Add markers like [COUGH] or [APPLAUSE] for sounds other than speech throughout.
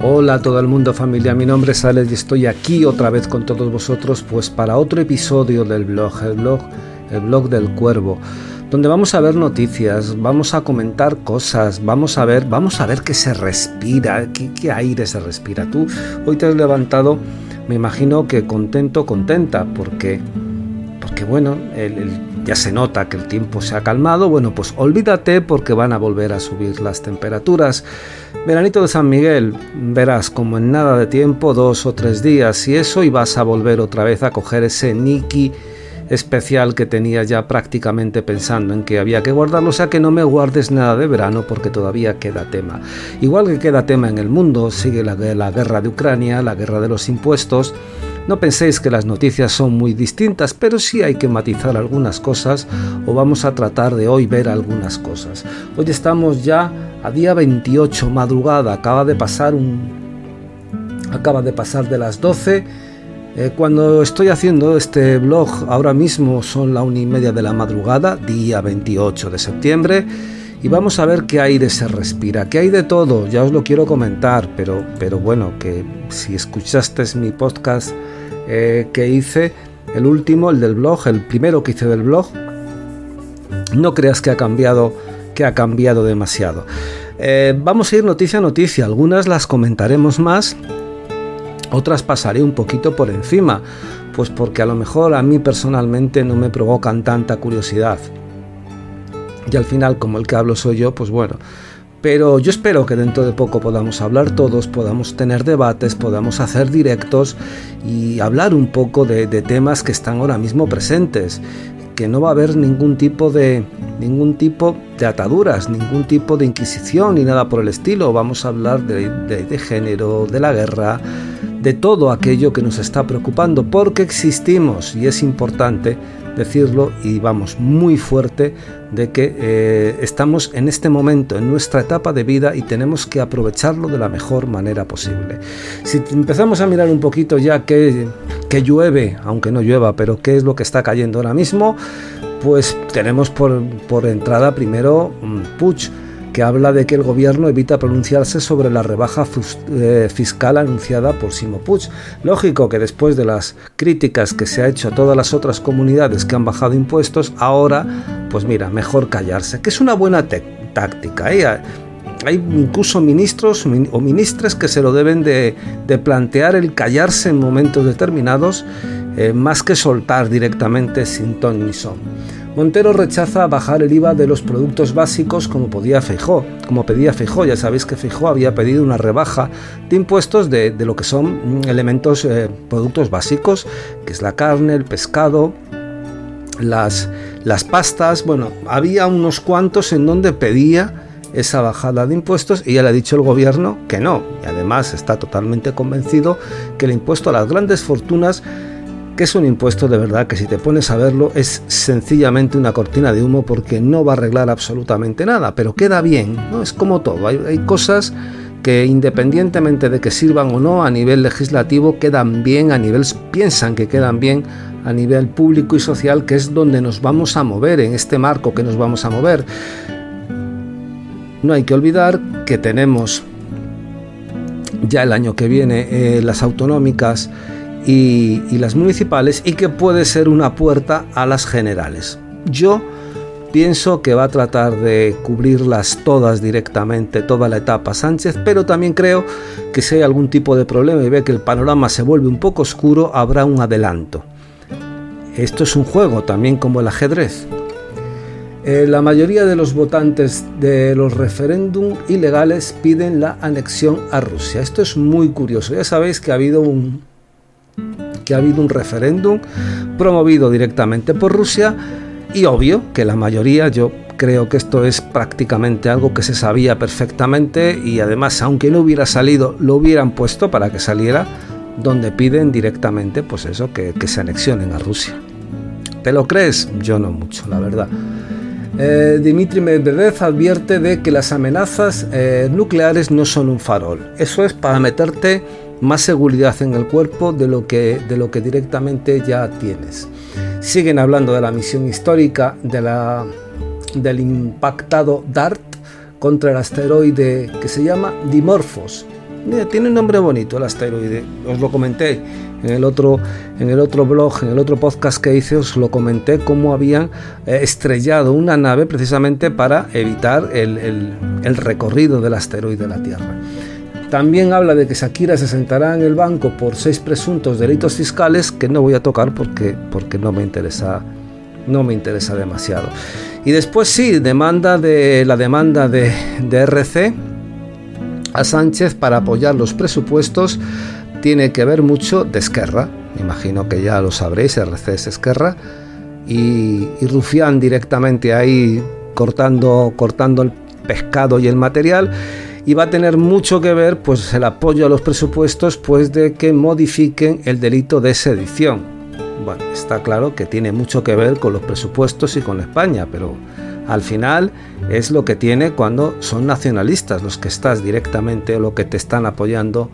Hola a todo el mundo familia, mi nombre es Alex y estoy aquí otra vez con todos vosotros pues para otro episodio del blog, el blog, el blog del cuervo, donde vamos a ver noticias, vamos a comentar cosas, vamos a ver, vamos a ver qué se respira, qué, aire se respira. Tú hoy te has levantado, me imagino que contento, contenta, porque, porque bueno, ya se nota que el tiempo se ha calmado, bueno, pues olvídate porque van a volver a subir las temperaturas. Veranito de San Miguel, verás como en nada de tiempo, dos o tres días y eso, y vas a volver otra vez a coger ese Niki especial que tenía ya prácticamente pensando en que había que guardarlo, o sea que no me guardes nada de verano porque todavía queda tema. Igual que queda tema en el mundo, sigue la, la guerra de Ucrania, la guerra de los impuestos, no penséis que las noticias son muy distintas, pero sí hay que matizar algunas cosas o vamos a tratar de hoy ver algunas cosas. Hoy estamos ya a día 28, madrugada, acaba de pasar un... acaba de pasar de las 12. Eh, cuando estoy haciendo este blog ahora mismo son la una y media de la madrugada, día 28 de septiembre, y vamos a ver qué aire se respira, qué hay de todo, ya os lo quiero comentar, pero, pero bueno, que si escuchaste mi podcast eh, que hice, el último, el del blog, el primero que hice del blog, no creas que ha cambiado, que ha cambiado demasiado. Eh, vamos a ir noticia a noticia, algunas las comentaremos más, otras pasaré un poquito por encima, pues porque a lo mejor a mí personalmente no me provocan tanta curiosidad. Y al final, como el que hablo soy yo, pues bueno, pero yo espero que dentro de poco podamos hablar todos, podamos tener debates, podamos hacer directos y hablar un poco de, temas que están ahora mismo presentes que no va a haber ningún tipo de ningún tipo de ataduras, ningún tipo de inquisición ni nada por el estilo. Vamos a hablar de género, de la guerra, de todo aquello que nos está preocupando, porque existimos y es importante decirlo y vamos muy fuerte de que eh, estamos en este momento, en nuestra etapa de vida y tenemos que aprovecharlo de la mejor manera posible. Si empezamos a mirar un poquito ya que, que llueve, aunque no llueva, pero qué es lo que está cayendo ahora mismo, pues tenemos por, por entrada primero un Puch que habla de que el gobierno evita pronunciarse sobre la rebaja eh, fiscal anunciada por Simo Puig. Lógico que después de las críticas que se ha hecho a todas las otras comunidades que han bajado impuestos, ahora, pues mira, mejor callarse, que es una buena táctica. ¿eh? Hay incluso ministros o ministres que se lo deben de, plantear el callarse en momentos determinados, eh, más que soltar directamente sin ton ni son. Montero rechaza bajar el IVA de los productos básicos como podía Feijó, como pedía Feijó. Ya sabéis que Feijó había pedido una rebaja de impuestos de, lo que son mm, elementos, eh, productos básicos, que es la carne, el pescado, las, las pastas. Bueno, había unos cuantos en donde pedía esa bajada de impuestos y ya le ha dicho el gobierno que no. Y además está totalmente convencido que el impuesto a las grandes fortunas que es un impuesto de verdad que si te pones a verlo es sencillamente una cortina de humo porque no va a arreglar absolutamente nada, pero queda bien, ¿no? Es como todo, hay, cosas que independientemente de que sirvan o no a nivel legislativo quedan bien a nivel piensan que quedan bien a nivel público y social que es donde nos vamos a mover en este marco que nos vamos a mover no hay que olvidar que tenemos ya el año que viene eh, las autonómicas y, las municipales y que puede ser una puerta a las generales. Yo pienso que va a tratar de cubrirlas todas directamente, toda la etapa Sánchez, pero también creo que si hay algún tipo de problema y ve que el panorama se vuelve un poco oscuro, habrá un adelanto. Esto es un juego también como el ajedrez. Eh, la mayoría de los votantes de los referéndum ilegales piden la anexión a Rusia. Esto es muy curioso. Ya sabéis que ha habido un, que ha habido un referéndum promovido directamente por Rusia y obvio que la mayoría, yo creo que esto es prácticamente algo que se sabía perfectamente y además aunque no hubiera salido, lo hubieran puesto para que saliera donde piden directamente pues eso, que, se anexionen a Rusia. ¿Te lo crees? Yo no mucho, la verdad. Eh, Dimitri Medvedev advierte de que las amenazas eh, nucleares no son un farol. Eso es para meterte más seguridad en el cuerpo de lo que, de lo que directamente ya tienes. Siguen hablando de la misión histórica de la, del impactado DART contra el asteroide que se llama Dimorphos. tiene un nombre bonito el asteroide. Os lo comenté en el otro, en el otro blog, en el otro podcast que hice, os lo comenté cómo habían eh, estrellado una nave precisamente para evitar el, el recorrido del asteroide de la Tierra. También habla de que Shakira se sentará en el banco por seis presuntos delitos fiscales que no voy a tocar porque, porque no me interesa no me interesa demasiado. Y después sí, demanda de la demanda de, de RC a Sánchez para apoyar los presupuestos tiene que ver mucho de Esquerra. Imagino que ya lo sabréis, RC es Esquerra. Y, y Rufián directamente ahí cortando, cortando el pescado y el material y va a tener mucho que ver pues el apoyo a los presupuestos pues de que modifiquen el delito de sedición. Bueno, está claro que tiene mucho que ver con los presupuestos y con España, pero al final es lo que tiene cuando son nacionalistas los que estás directamente o lo que te están apoyando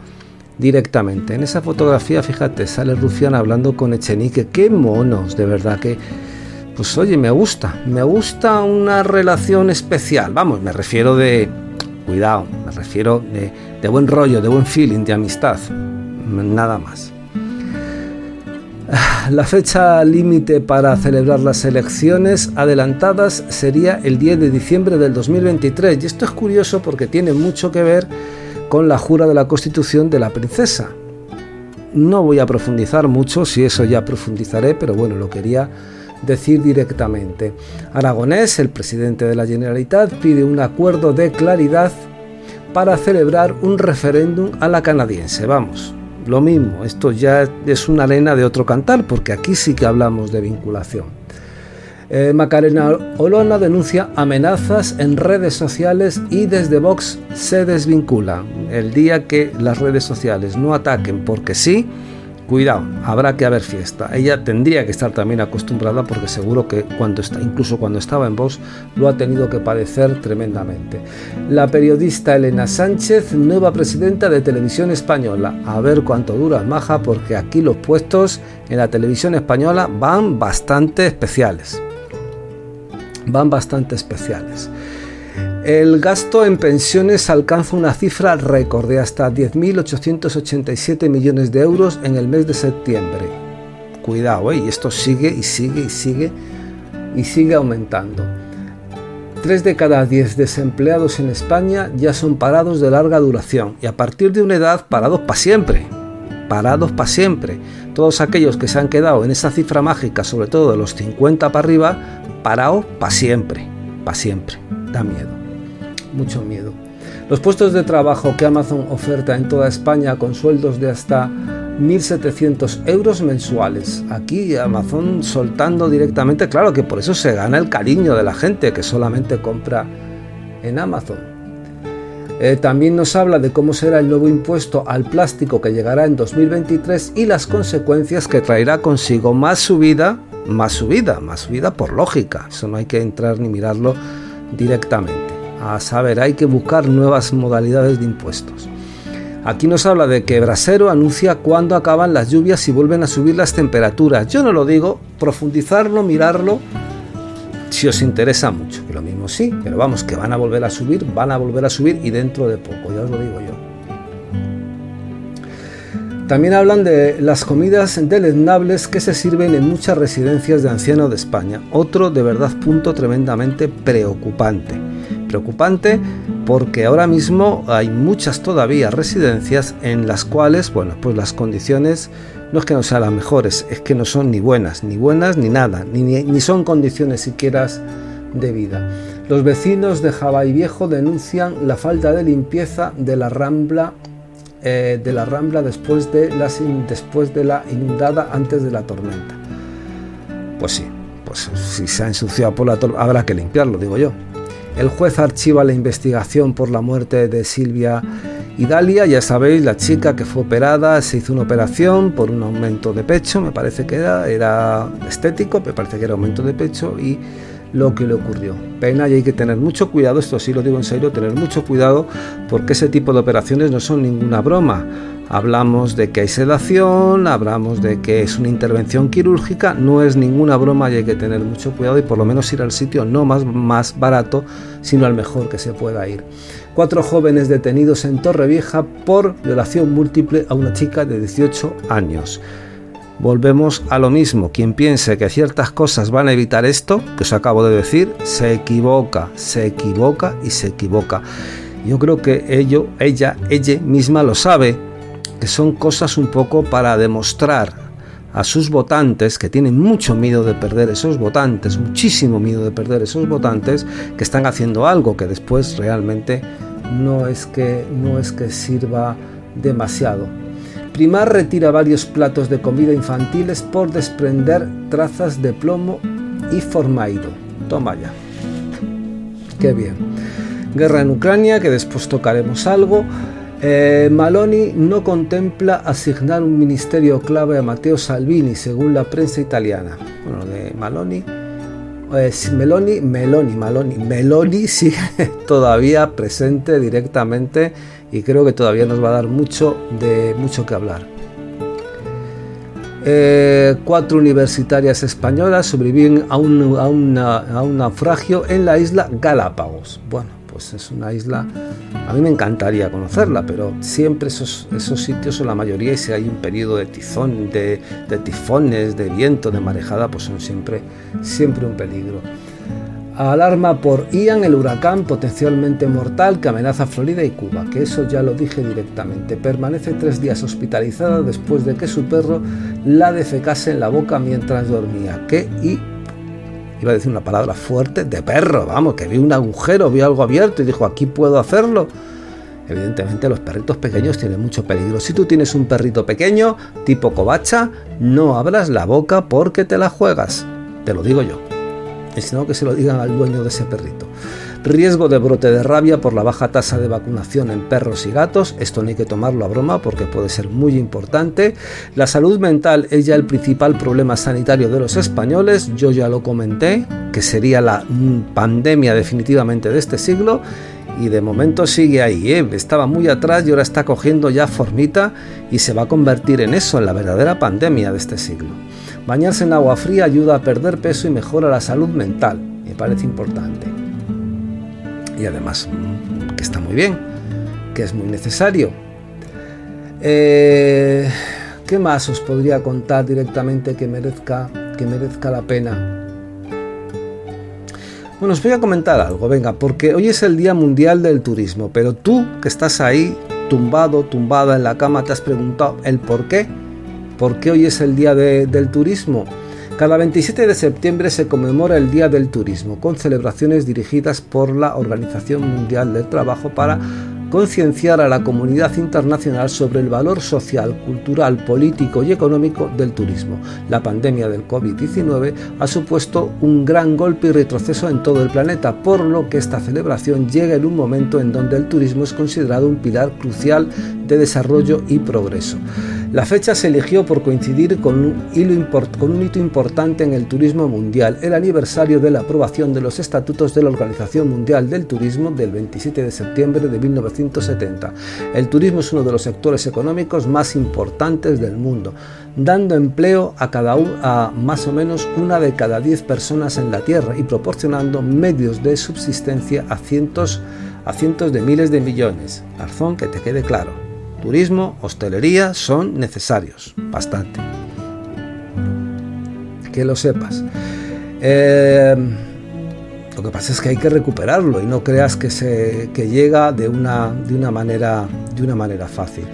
directamente. En esa fotografía, fíjate, sale Rufián hablando con Echenique. Qué monos, de verdad que pues oye, me gusta, me gusta una relación especial. Vamos, me refiero de Cuidado, me refiero de, buen rollo, de buen feeling, de amistad. Nada más. La fecha límite para celebrar las elecciones adelantadas sería el 10 de diciembre del 2023 y esto es curioso porque tiene mucho que ver con la jura de la Constitución de la princesa. No voy a profundizar mucho, si eso ya profundizaré, pero bueno, lo quería decir directamente. Aragonés, el presidente de la Generalitat, pide un acuerdo de claridad para celebrar un referéndum a la canadiense. Vamos, lo mismo, esto ya es una arena de otro cantar, porque aquí sí que hablamos de vinculación. Eh, Macarena Olona denuncia amenazas en redes sociales y desde Vox se desvincula. El día que las redes sociales no ataquen porque sí, Cuidado, habrá que haber fiesta. Ella tendría que estar también acostumbrada porque seguro que cuando está, incluso cuando estaba en Vox lo ha tenido que padecer tremendamente. La periodista Elena Sánchez, nueva presidenta de Televisión Española. A ver cuánto dura Maja porque aquí los puestos en la televisión española van bastante especiales. Van bastante especiales. El gasto en pensiones alcanza una cifra récord de hasta 10.887 millones de euros en el mes de septiembre. Cuidado, ¿eh? y esto sigue y sigue y sigue y sigue aumentando. Tres de cada diez desempleados en España ya son parados de larga duración y a partir de una edad parados para siempre. Parados para siempre. Todos aquellos que se han quedado en esa cifra mágica, sobre todo de los 50 para arriba, parados para siempre. Para siempre. Da miedo mucho miedo. Los puestos de trabajo que Amazon oferta en toda España con sueldos de hasta 1.700 euros mensuales. Aquí Amazon soltando directamente, claro que por eso se gana el cariño de la gente que solamente compra en Amazon. Eh, también nos habla de cómo será el nuevo impuesto al plástico que llegará en 2023 y las consecuencias que traerá consigo más subida, más subida, más subida por lógica. Eso no hay que entrar ni mirarlo directamente. A saber, hay que buscar nuevas modalidades de impuestos. Aquí nos habla de que Brasero anuncia cuándo acaban las lluvias y vuelven a subir las temperaturas. Yo no lo digo, profundizarlo, mirarlo, si os interesa mucho. Que lo mismo sí, pero vamos, que van a volver a subir, van a volver a subir y dentro de poco, ya os lo digo yo. También hablan de las comidas deleznables que se sirven en muchas residencias de ancianos de España. Otro de verdad punto tremendamente preocupante preocupante porque ahora mismo hay muchas todavía residencias en las cuales, bueno, pues las condiciones no es que no sean las mejores, es que no son ni buenas, ni buenas ni nada, ni, ni son condiciones siquiera de vida. Los vecinos de Jabay Viejo denuncian la falta de limpieza de la rambla eh, de la rambla después de, después de la inundada antes de la tormenta. Pues sí, pues si se ha ensuciado por la tormenta, habrá que limpiarlo, digo yo. El juez archiva la investigación por la muerte de Silvia Idalia, ya sabéis, la chica que fue operada, se hizo una operación por un aumento de pecho, me parece que era, era estético, me parece que era aumento de pecho y lo que le ocurrió. Pena y hay que tener mucho cuidado, esto sí lo digo en serio, tener mucho cuidado porque ese tipo de operaciones no son ninguna broma. Hablamos de que hay sedación, hablamos de que es una intervención quirúrgica, no es ninguna broma y hay que tener mucho cuidado y por lo menos ir al sitio no más, más barato, sino al mejor que se pueda ir. cuatro jóvenes detenidos en Torrevieja por violación múltiple a una chica de 18 años. Volvemos a lo mismo, quien piense que ciertas cosas van a evitar esto que os acabo de decir, se equivoca, se equivoca y se equivoca. Yo creo que ello, ella, ella misma lo sabe, que son cosas un poco para demostrar a sus votantes, que tienen mucho miedo de perder esos votantes, muchísimo miedo de perder esos votantes, que están haciendo algo que después realmente no es que, no es que sirva demasiado. Primar retira varios platos de comida infantiles por desprender trazas de plomo y formaido. Toma ya. Qué bien. Guerra en Ucrania, que después tocaremos algo. Eh, Maloni no contempla asignar un ministerio clave a Matteo Salvini, según la prensa italiana. Bueno, de Maloni, pues Meloni, Meloni, Maloni, Meloni sigue [LAUGHS] todavía presente directamente y creo que todavía nos va a dar mucho de mucho que hablar. Eh, cuatro universitarias españolas sobreviven a un, a un naufragio en la isla Galápagos. Bueno, pues es una isla, a mí me encantaría conocerla, pero siempre esos, esos sitios, o la mayoría, y si hay un periodo de tizón, de, tifones, de viento, de marejada, pues son siempre, siempre un peligro. Alarma por Ian, el huracán potencialmente mortal que amenaza Florida y Cuba, que eso ya lo dije directamente. Permanece tres días hospitalizada después de que su perro la defecase en la boca mientras dormía. ¿Qué y iba a decir una palabra fuerte, de perro, vamos, que vi un agujero, vi algo abierto y dijo, aquí puedo hacerlo. Evidentemente los perritos pequeños tienen mucho peligro. Si tú tienes un perrito pequeño, tipo covacha, no abras la boca porque te la juegas. Te lo digo yo. Y si no, que se lo digan al dueño de ese perrito. Riesgo de brote de rabia por la baja tasa de vacunación en perros y gatos. Esto no hay que tomarlo a broma porque puede ser muy importante. La salud mental es ya el principal problema sanitario de los españoles. Yo ya lo comenté, que sería la pandemia definitivamente de este siglo. Y de momento sigue ahí, ¿eh? estaba muy atrás y ahora está cogiendo ya formita y se va a convertir en eso, en la verdadera pandemia de este siglo. Bañarse en agua fría ayuda a perder peso y mejora la salud mental, me parece importante y además que está muy bien, que es muy necesario. Eh, ¿Qué más os podría contar directamente que merezca, que merezca la pena? Bueno, os voy a comentar algo, venga, porque hoy es el Día Mundial del Turismo, pero tú que estás ahí tumbado, tumbada en la cama, te has preguntado el por qué. ¿Por qué hoy es el Día del Turismo? Cada 27 de septiembre se conmemora el Día del Turismo, con celebraciones dirigidas por la Organización Mundial del Trabajo para concienciar a la comunidad internacional sobre el valor social, cultural, político y económico del turismo. La pandemia del COVID-19 ha supuesto un gran golpe y retroceso en todo el planeta, por lo que esta celebración llega en un momento en donde el turismo es considerado un pilar crucial de desarrollo y progreso. La fecha se eligió por coincidir con un, hito importante en el turismo mundial, el aniversario de la aprobación de los estatutos de la Organización Mundial del Turismo del 27 de septiembre de 1970. El turismo es uno de los sectores económicos más importantes del mundo, dando empleo a, cada a más o menos una de cada diez personas en la Tierra y proporcionando medios de subsistencia a cientos, a cientos de miles de millones. Arzón, que te quede claro turismo, hostelería son necesarios, bastante. Que lo sepas. Eh, que pasa es que hay que recuperarlo y no creas que, se, que llega de una, de, una manera, de una manera fácil.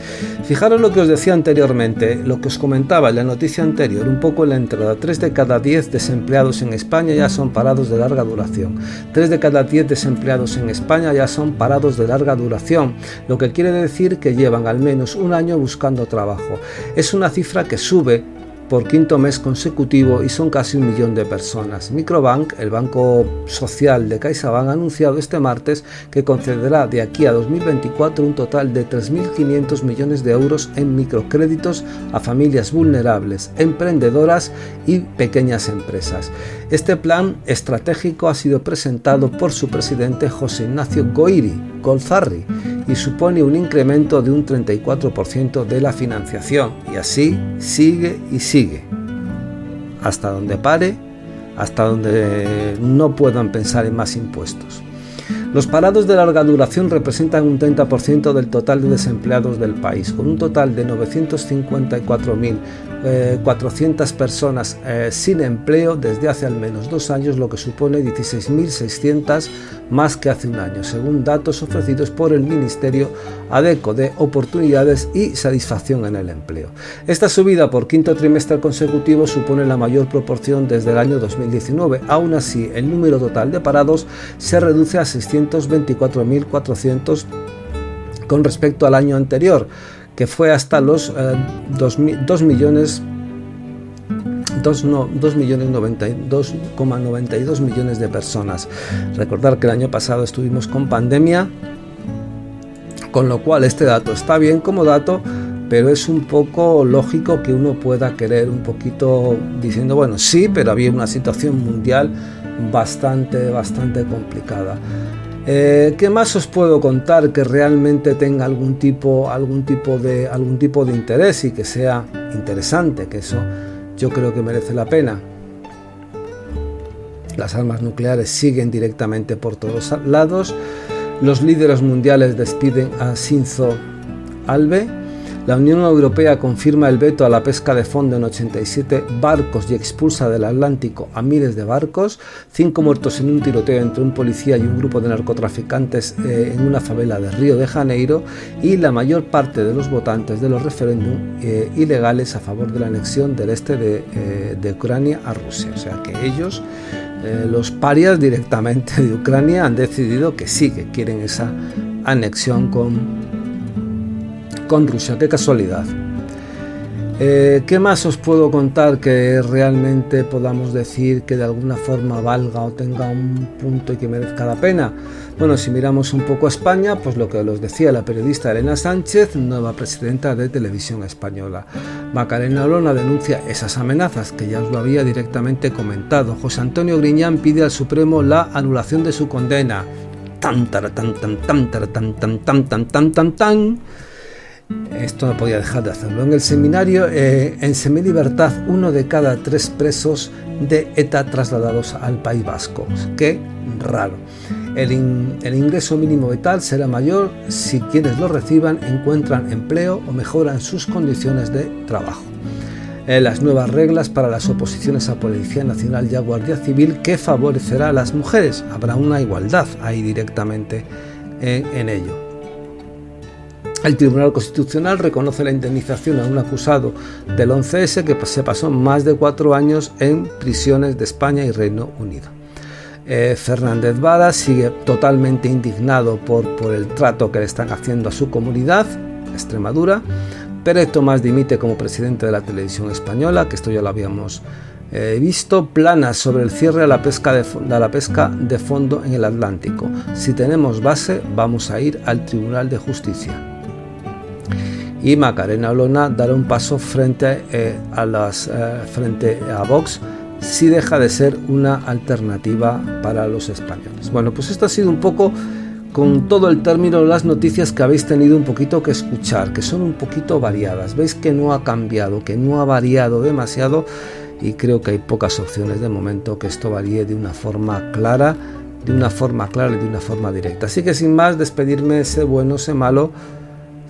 Fijaros lo que os decía anteriormente, lo que os comentaba en la noticia anterior, un poco en la entrada. Tres de cada diez desempleados en España ya son parados de larga duración. Tres de cada diez desempleados en España ya son parados de larga duración, lo que quiere decir que llevan al menos un año buscando trabajo. Es una cifra que sube por quinto mes consecutivo y son casi un millón de personas. Microbank, el banco social de CaixaBank, ha anunciado este martes que concederá de aquí a 2024 un total de 3.500 millones de euros en microcréditos a familias vulnerables, emprendedoras y pequeñas empresas. Este plan estratégico ha sido presentado por su presidente José Ignacio Goiri Golzarri y supone un incremento de un 34% de la financiación. Y así sigue y sigue. Hasta donde pare, hasta donde no puedan pensar en más impuestos. Los parados de larga duración representan un 30% del total de desempleados del país, con un total de 954.400 eh, personas eh, sin empleo desde hace al menos dos años, lo que supone 16.600 más que hace un año, según datos ofrecidos por el Ministerio ADECO de Oportunidades y Satisfacción en el Empleo. Esta subida por quinto trimestre consecutivo supone la mayor proporción desde el año 2019. Aún así, el número total de parados se reduce a 624.400 con respecto al año anterior, que fue hasta los 2, eh, millones 2,92 millones de personas. Recordar que el año pasado estuvimos con pandemia, con lo cual este dato está bien como dato, pero es un poco lógico que uno pueda querer un poquito diciendo, bueno, sí, pero había una situación mundial bastante, bastante complicada. Eh, ¿Qué más os puedo contar que realmente tenga algún tipo, algún, tipo de, algún tipo de interés y que sea interesante? Que eso yo creo que merece la pena. Las armas nucleares siguen directamente por todos lados. Los líderes mundiales despiden a Shinzo Albe la Unión Europea confirma el veto a la pesca de fondo en 87 barcos y expulsa del Atlántico a miles de barcos, cinco muertos en un tiroteo entre un policía y un grupo de narcotraficantes eh, en una favela de Río de Janeiro y la mayor parte de los votantes de los referéndum eh, ilegales a favor de la anexión del este de, eh, de Ucrania a Rusia. O sea que ellos, los parias directamente de Ucrania, han decidido que sí, que quieren esa anexión con con Rusia, qué casualidad. Eh, ¿Qué más os puedo contar que realmente podamos decir que de alguna forma valga o tenga un punto y que merezca la pena? Bueno, si miramos un poco a España, pues lo que os decía la periodista Elena Sánchez, nueva presidenta de Televisión Española. Macarena Olona denuncia esas amenazas que ya os lo había directamente comentado. José Antonio Griñán pide al Supremo la anulación de su condena. Tan, tan, tan, tan, tan, tan, tan, tan, tan, tan, tan, tan. Esto no podía dejar de hacerlo. En el seminario, eh, en Semilibertad, uno de cada tres presos de ETA trasladados al País Vasco. Qué raro. El, ingreso mínimo vital será mayor si quienes lo reciban encuentran empleo o mejoran sus condiciones de trabajo. Eh, las nuevas reglas para las oposiciones a Policía Nacional y a Guardia Civil que favorecerá a las mujeres. Habrá una igualdad ahí directamente en ello. El Tribunal Constitucional reconoce la indemnización a un acusado del 11S que se pasó más de cuatro años en prisiones de España y Reino Unido. Eh, Fernández Vara sigue totalmente indignado por, el trato que le están haciendo a su comunidad, Extremadura. Pérez Tomás dimite como presidente de la televisión española, que esto ya lo habíamos eh, visto, planas sobre el cierre la, pesca de, a la pesca de fondo en el Atlántico. Si tenemos base, vamos a ir al Tribunal de Justicia y Macarena Olona dará un paso frente, eh, a las, eh, frente a Vox si deja de ser una alternativa para los españoles. Bueno, pues esto ha sido un poco con todo el término las noticias que habéis tenido un poquito que escuchar, que son un poquito variadas. Veis que no ha cambiado, que no ha variado demasiado y creo que hay pocas opciones de momento que esto varíe de una forma clara, de una forma clara y de una forma directa. Así que sin más, despedirme, sé bueno, sé malo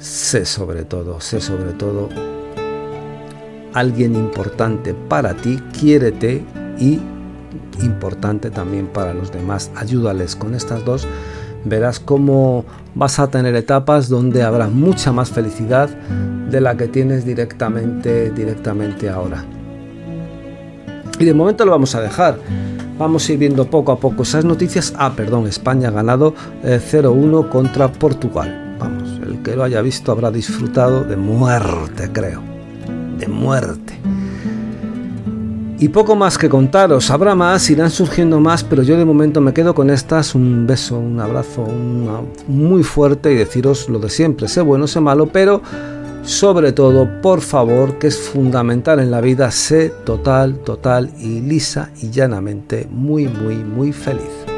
sé sobre todo, sé sobre todo alguien importante para ti, quiérete y importante también para los demás. Ayúdales con estas dos. Verás cómo vas a tener etapas donde habrá mucha más felicidad de la que tienes directamente, directamente ahora. Y de momento lo vamos a dejar. Vamos a ir viendo poco a poco esas noticias. Ah, perdón, España ha ganado 0-1 eh, contra Portugal el que lo haya visto habrá disfrutado de muerte, creo. De muerte. Y poco más que contaros, habrá más, irán surgiendo más, pero yo de momento me quedo con estas, un beso, un abrazo muy fuerte y deciros lo de siempre, sé bueno, sé malo, pero sobre todo, por favor, que es fundamental en la vida, sé total, total y lisa y llanamente muy, muy, muy feliz.